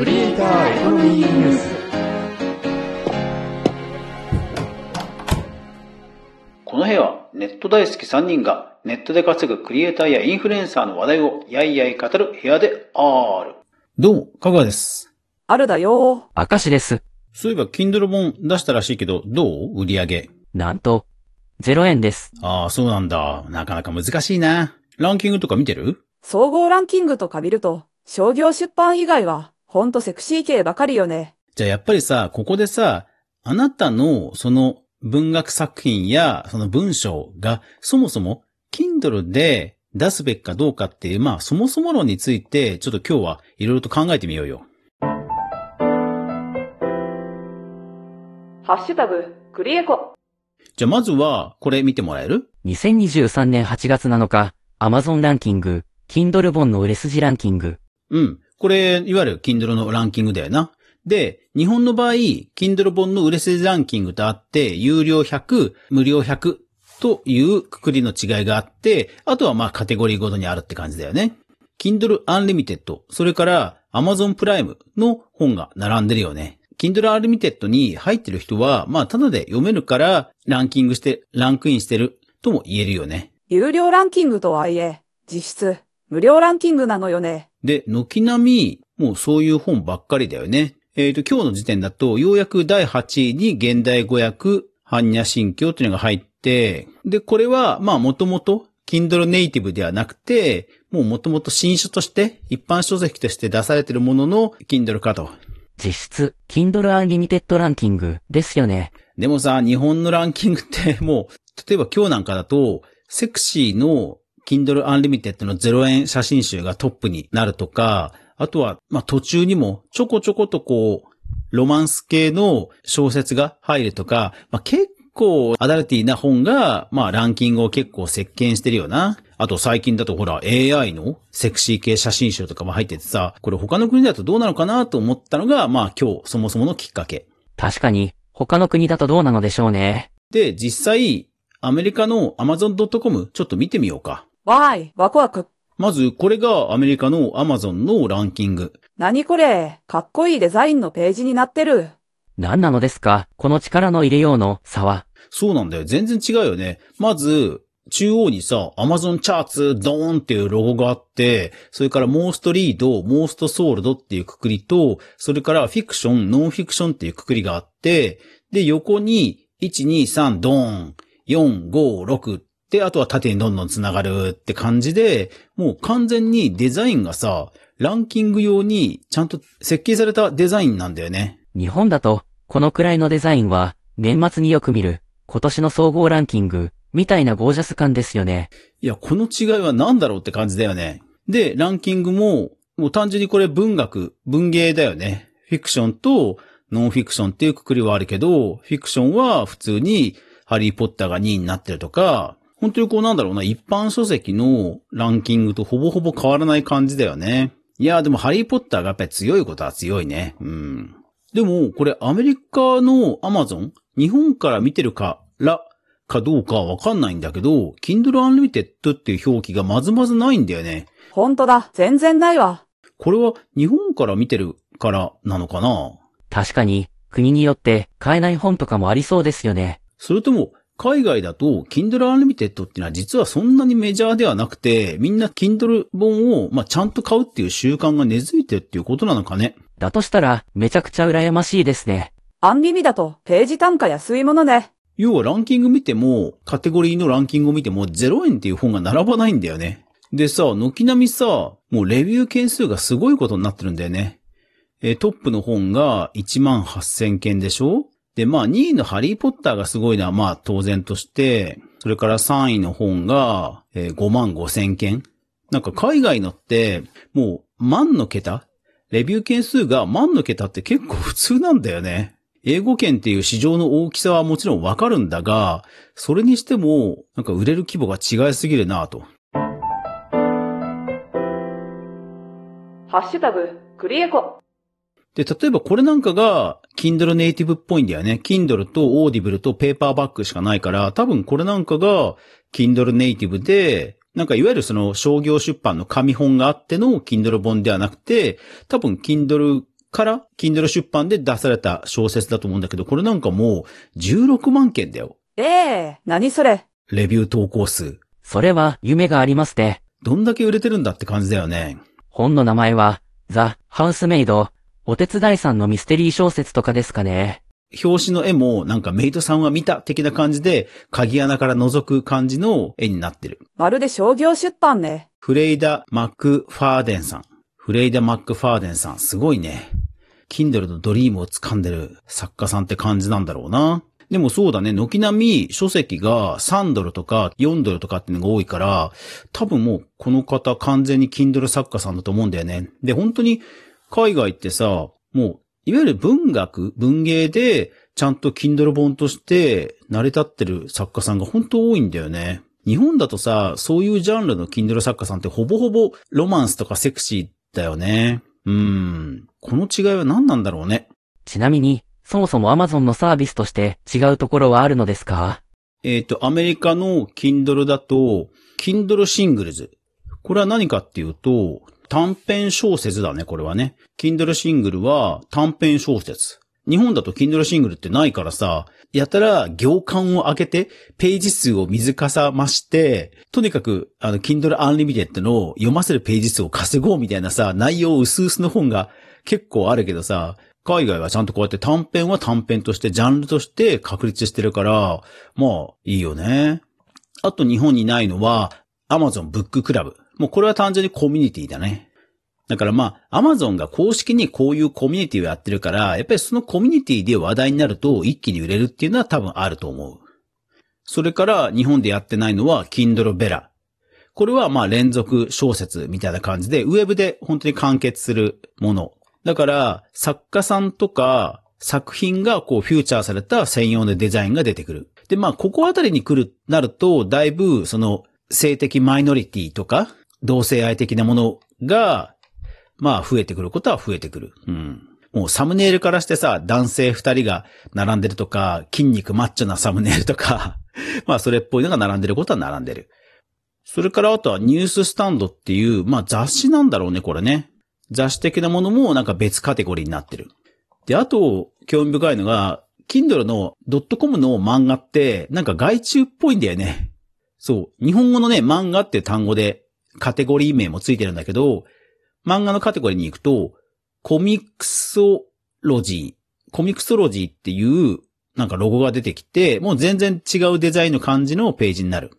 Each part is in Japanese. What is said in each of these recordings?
クリエイターエコノミーニュースこの部屋はネット大好き3人がネットで稼ぐクリエイターやインフルエンサーの話題をやいやい語る部屋である。どうも、かがです。あるだよ明石です。そういえば、Kindle 本出したらしいけど、どう売り上げ？なんと、0円です。ああ、そうなんだ。なかなか難しいな。ランキングとか見てる？総合ランキングとか見ると、商業出版以外は、ほんとセクシー系ばかりよね。じゃあやっぱりさ、ここでさ、あなたのその文学作品やその文章がそもそも Kindle で出すべきかどうかっていう、まあそもそも論についてちょっと今日はいろいろと考えてみようよ。ハッシュタグ、クリエコ。じゃあまずはこれ見てもらえる？2023年8月7日、Amazon ランキング、Kindle 本の売れ筋ランキング。うん。これ、いわゆる Kindle のランキングだよな。で、日本の場合、Kindle 本の売れ筋ランキングとあって、有料100、無料100というくくりの違いがあって、あとはまあカテゴリーごとにあるって感じだよね。Kindle Unlimited、それから Amazon プライムの本が並んでるよね。Kindle Unlimited に入ってる人は、まあ、ただで読めるから、ランキングして、ランクインしてるとも言えるよね。有料ランキングとはいえ、実質、無料ランキングなのよね。で、軒並み、もうそういう本ばっかりだよね。えっ、と、今日の時点だと、ようやく第8位に現代語訳、般若心経っていうのが入って、で、これは、まあ、もともと、Kindle ネイティブではなくて、もうもともと新書として、一般書籍として出されているものの、Kindle かと。実質、Kindle Unlimited ランキングですよね。でもさ、日本のランキングってもう、例えば今日なんかだと、セクシーの Kindle Unlimited の0円写真集がトップになるとか、あとは、まあ、途中にもちょこちょことこう、ロマンス系の小説が入るとか、まあ、結構アダルティーな本が、まあ、ランキングを結構席巻してるよな。あと最近だとほら AI のセクシー系写真集とかも入っててさ、これ他の国だとどうなのかなと思ったのが、まあ今日そもそものきっかけ。確かに、他の国だとどうなのでしょうね。で、実際、アメリカの Amazon.com ちょっと見てみようか。わーい、ワクワク。まず、これがアメリカの Amazon のランキング。なにこれ、かっこいいデザインのページになってる。何なのですか？この力の入れようの差は。そうなんだよ。全然違うよね。まず、中央にさ、Amazon チャーツドーンっていうロゴがあって、それから Most Read、Most Sold っていうくくりと、それからフィクション、ノンフィクションっていうくくりがあって、で、横に、1、2、3、ドーン、4、5、6で、あとは縦にどんどん繋がるって感じで、もう完全にデザインがさ、ランキング用にちゃんと設計されたデザインなんだよね。日本だと、このくらいのデザインは、年末によく見る、今年の総合ランキング、みたいなゴージャス感ですよね。いや、この違いは何だろうって感じだよね。で、ランキングも、もう単純にこれ文学、文芸だよね。フィクションとノンフィクションっていうくくりはあるけど、フィクションは普通にハリーポッターが2位になってるとか、本当にこうなんだろうな、一般書籍のランキングとほぼほぼ変わらない感じだよね。いや、でもハリーポッターがやっぱり強いことは強いね。うん。でも、これアメリカのアマゾン日本から見てるからかどうかはわかんないんだけど、Kindle Unlimited っていう表記がまずまずないんだよね。ほんとだ、全然ないわ。これは日本から見てるからなのかな？確かに、国によって買えない本とかもありそうですよね。それとも、海外だと Kindle Unlimited っていうのは実はそんなにメジャーではなくて、みんな Kindle 本を、まあ、ちゃんと買うっていう習慣が根付いてるっていうことなのかね。だとしたら、めちゃくちゃ羨ましいですね。アンリミだと、ページ単価安いものね。要はランキング見ても、カテゴリーのランキングを見ても0円っていう本が並ばないんだよね。でさ、軒並みさ、もうレビュー件数がすごいことになってるんだよね。えートップの本が1万8000件でしょ？で、まあ2位のハリーポッターがすごいのはまあ当然として、それから3位の本が、えー5万5000件。なんか海外のって、もう万の桁？レビュー件数が万の桁って結構普通なんだよね。英語圏っていう市場の大きさはもちろんわかるんだが、それにしても、なんか売れる規模が違いすぎるなと。ハッシュタグ、クリエコ。で、例えばこれなんかが、Kindle ネイティブっぽいんだよね。Kindle と Audible とペーパーバックしかないから、多分これなんかが、Kindle ネイティブで、なんかいわゆるその商業出版の紙本があっての Kindle 本ではなくて、多分 Kindle から Kindle 出版で出された小説だと思うんだけど、これなんかもう16万件だよ。ええ何それ。レビュー投稿数。それは夢がありますね。どんだけ売れてるんだって感じだよね。本の名前は、ザ・ハウスメイド、お手伝いさんのミステリー小説とかですかね。表紙の絵もなんかメイドさんは見た的な感じで、鍵穴から覗く感じの絵になってる。まるで商業出版ね。フレイダ・マック・ファーデンさん。フレイダ・マック・ファーデンさん、すごいね。Kindle のドリームを掴んでる作家さんって感じなんだろうな。でもそうだね、軒並み書籍が3ドルとか4ドルとかっていうのが多いから、多分もうこの方完全に Kindle 作家さんだと思うんだよね。で、本当に海外ってさ、もう、いわゆる文学、文芸で、ちゃんと Kindle 本として成り立ってる作家さんが本当多いんだよね。日本だとさ、そういうジャンルの Kindle 作家さんってほぼほぼロマンスとかセクシーだよね。うーん。この違いは何なんだろうね。ちなみに、そもそも Amazon のサービスとして違うところはあるのですか？えっ、と、アメリカの Kindle だと、Kindle Singles。これは何かっていうと、短編小説だね、これはね。Kindle Single は短編小説。日本だと Kindle Single ってないからさ、やたら行間を開けて、ページ数を水かさ増して、とにかく、あの、Kindle Unlimited の読ませるページ数を稼ごうみたいなさ、内容薄々の本が結構あるけどさ、海外はちゃんとこうやって短編は短編として、ジャンルとして確立してるから、まあ、いいよね。あと日本にないのは、Amazon Book Club。もうこれは単純にコミュニティだね。だからまあ、Amazon が公式にこういうコミュニティをやってるから、やっぱりそのコミュニティで話題になると一気に売れるっていうのは多分あると思う。それから日本でやってないのは Kindle Bella。これはまあ連続小説みたいな感じで、ウェブで本当に完結するもの。だから、作家さんとか作品がこうフューチャーされた専用のデザインが出てくる。で、まあ、ここあたりに来る、なると、だいぶ、その、性的マイノリティとか、同性愛的なものが、まあ、増えてくることは増えてくる。うん。もうサムネイルからしてさ、男性二人が並んでるとか、筋肉マッチョなサムネイルとか、まあ、それっぽいのが並んでることは並んでる。それからあとはニューススタンドっていう、まあ雑誌なんだろうね、これね。雑誌的なものもなんか別カテゴリーになってる。で、あと、興味深いのが、Kindle の .com の漫画って、なんか外注っぽいんだよね。そう。日本語のね、漫画って単語でカテゴリー名もついてるんだけど、漫画のカテゴリーに行くと、コミクソロジー、コミクソロジーっていう、なんかロゴが出てきて、もう全然違うデザインの感じのページになる。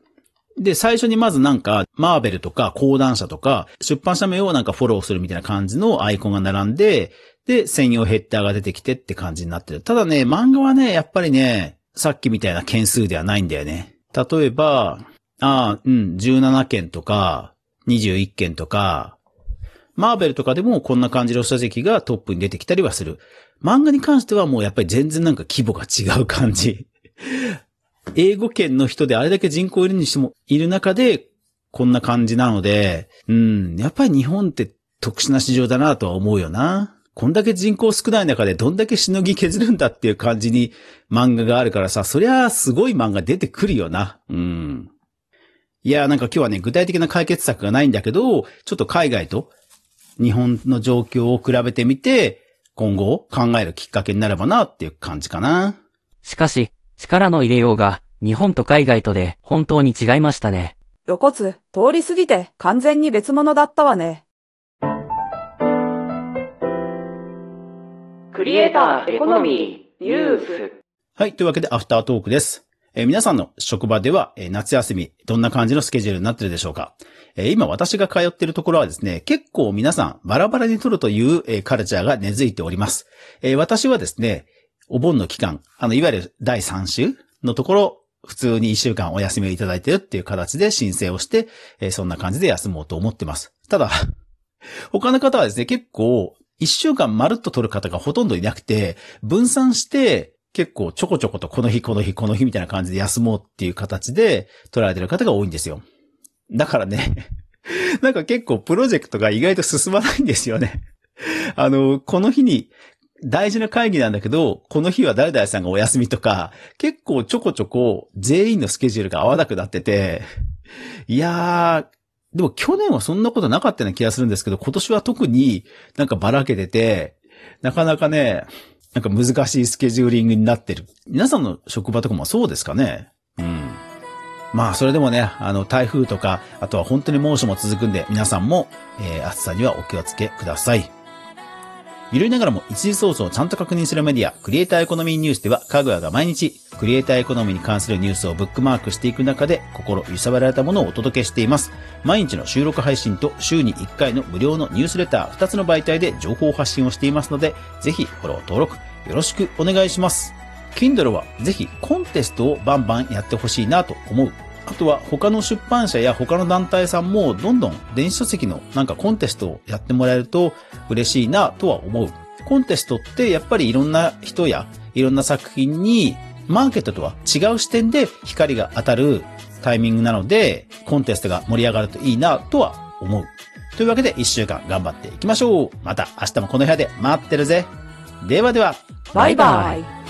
で、最初にまずなんか、マーベルとか講談社とか、出版社名をなんかフォローするみたいな感じのアイコンが並んで、で、専用ヘッダーが出てきてって感じになってる。ただね、漫画はね、やっぱりね、さっきみたいな件数ではないんだよね。例えば、ああ、うん、17件とか、21件とか、マーベルとかでもこんな感じの書籍がトップに出てきたりはする。漫画に関してはもうやっぱり全然なんか規模が違う感じ。英語圏の人であれだけ人口いるにしても、いる中で、こんな感じなので、うん、やっぱり日本って特殊な市場だなとは思うよな。こんだけ人口少ない中でどんだけしのぎ削るんだっていう感じに漫画があるからさ、そりゃあすごい漫画出てくるよな。うん。いや、なんか今日はね、具体的な解決策がないんだけど、ちょっと海外と日本の状況を比べてみて、今後考えるきっかけになればなっていう感じかな。しかし、力の入れようが、日本と海外とで本当に違いましたね。露骨、通り過ぎて完全に別物だったわね。クリエイターエコノミーニュースはい。というわけで、アフタートークです。え皆さんの職場では、え夏休み、どんな感じのスケジュールになってるでしょうか？え今私が通っているところはですね、結構皆さんバラバラに取るという、えカルチャーが根付いております。え私はですね、お盆の期間、あの、いわゆる第3週のところ、普通に1週間お休みをいただいてるっていう形で申請をして、えそんな感じで休もうと思ってます。ただ、他の方はですね、結構、1週間まるっと取る方がほとんどいなくて、分散して、結構ちょこちょことこの日この日この日みたいな感じで休もうっていう形で取られてる方が多いんですよ。だからね、なんか結構プロジェクトが意外と進まないんですよね。あの、この日に大事な会議なんだけど、この日は誰々さんがお休みとか、結構ちょこちょこ全員のスケジュールが合わなくなってて、いやー、でも去年はそんなことなかったような気がするんですけど、今年は特になんかばらけてて、なかなかね、なんか難しいスケジューリングになってる。皆さんの職場とかもそうですかねうん。まあ、それでもね、あの、台風とか、あとは本当に猛暑も続くんで、皆さんも、えー暑さにはお気をつけください。揺るいながらも一時ソースをちゃんと確認するメディア、クリエイターエコノミーニュースでは、かぐやが毎日、クリエイターエコノミーに関するニュースをブックマークしていく中で、心揺さぶられたものをお届けしています。毎日の収録配信と週に1回の無料のニュースレター、2つの媒体で情報発信をしていますので、ぜひフォロー登録よろしくお願いします。Kindle はぜひコンテストをバンバンやってほしいなと思う。あとは他の出版社や他の団体さんもどんどん電子書籍のなんかコンテストをやってもらえると嬉しいなとは思う。コンテストってやっぱりいろんな人やいろんな作品にマーケットとは違う視点で光が当たるタイミングなのでコンテストが盛り上がるといいなとは思う。というわけで一週間頑張っていきましょう。また明日もこの部屋で待ってるぜ。ではでは。バイバイ。